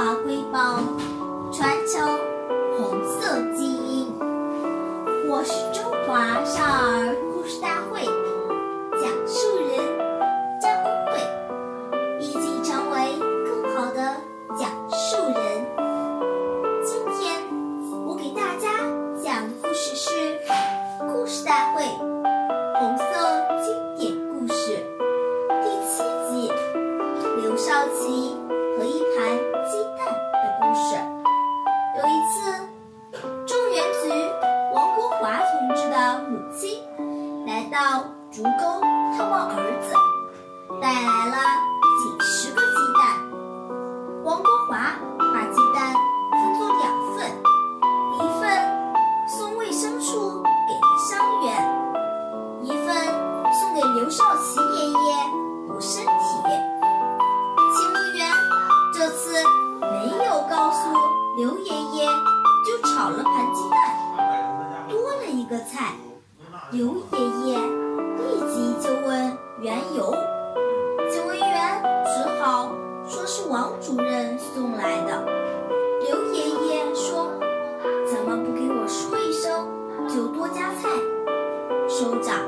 华瑰宝，传承红色基因。我是中华少儿故事大会亲来到竹沟探望儿子，带来了几十个鸡蛋。王国华把鸡蛋分作两份，一份送卫生处给伤员，一份送给刘少奇爷爷补身体。勤务员这次没有告诉刘爷爷，就炒了盘鸡蛋，多了一个菜。刘爷爷立即就问缘由，警卫员只好说是王主任送来的。刘爷爷说：“怎么不给我说一声，就多加菜？”首长，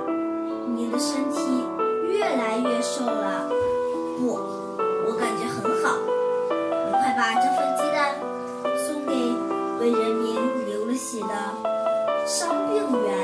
你的身体越来越瘦了。不，我感觉很好。你快把这份鸡蛋送给为人民流了血的伤病员。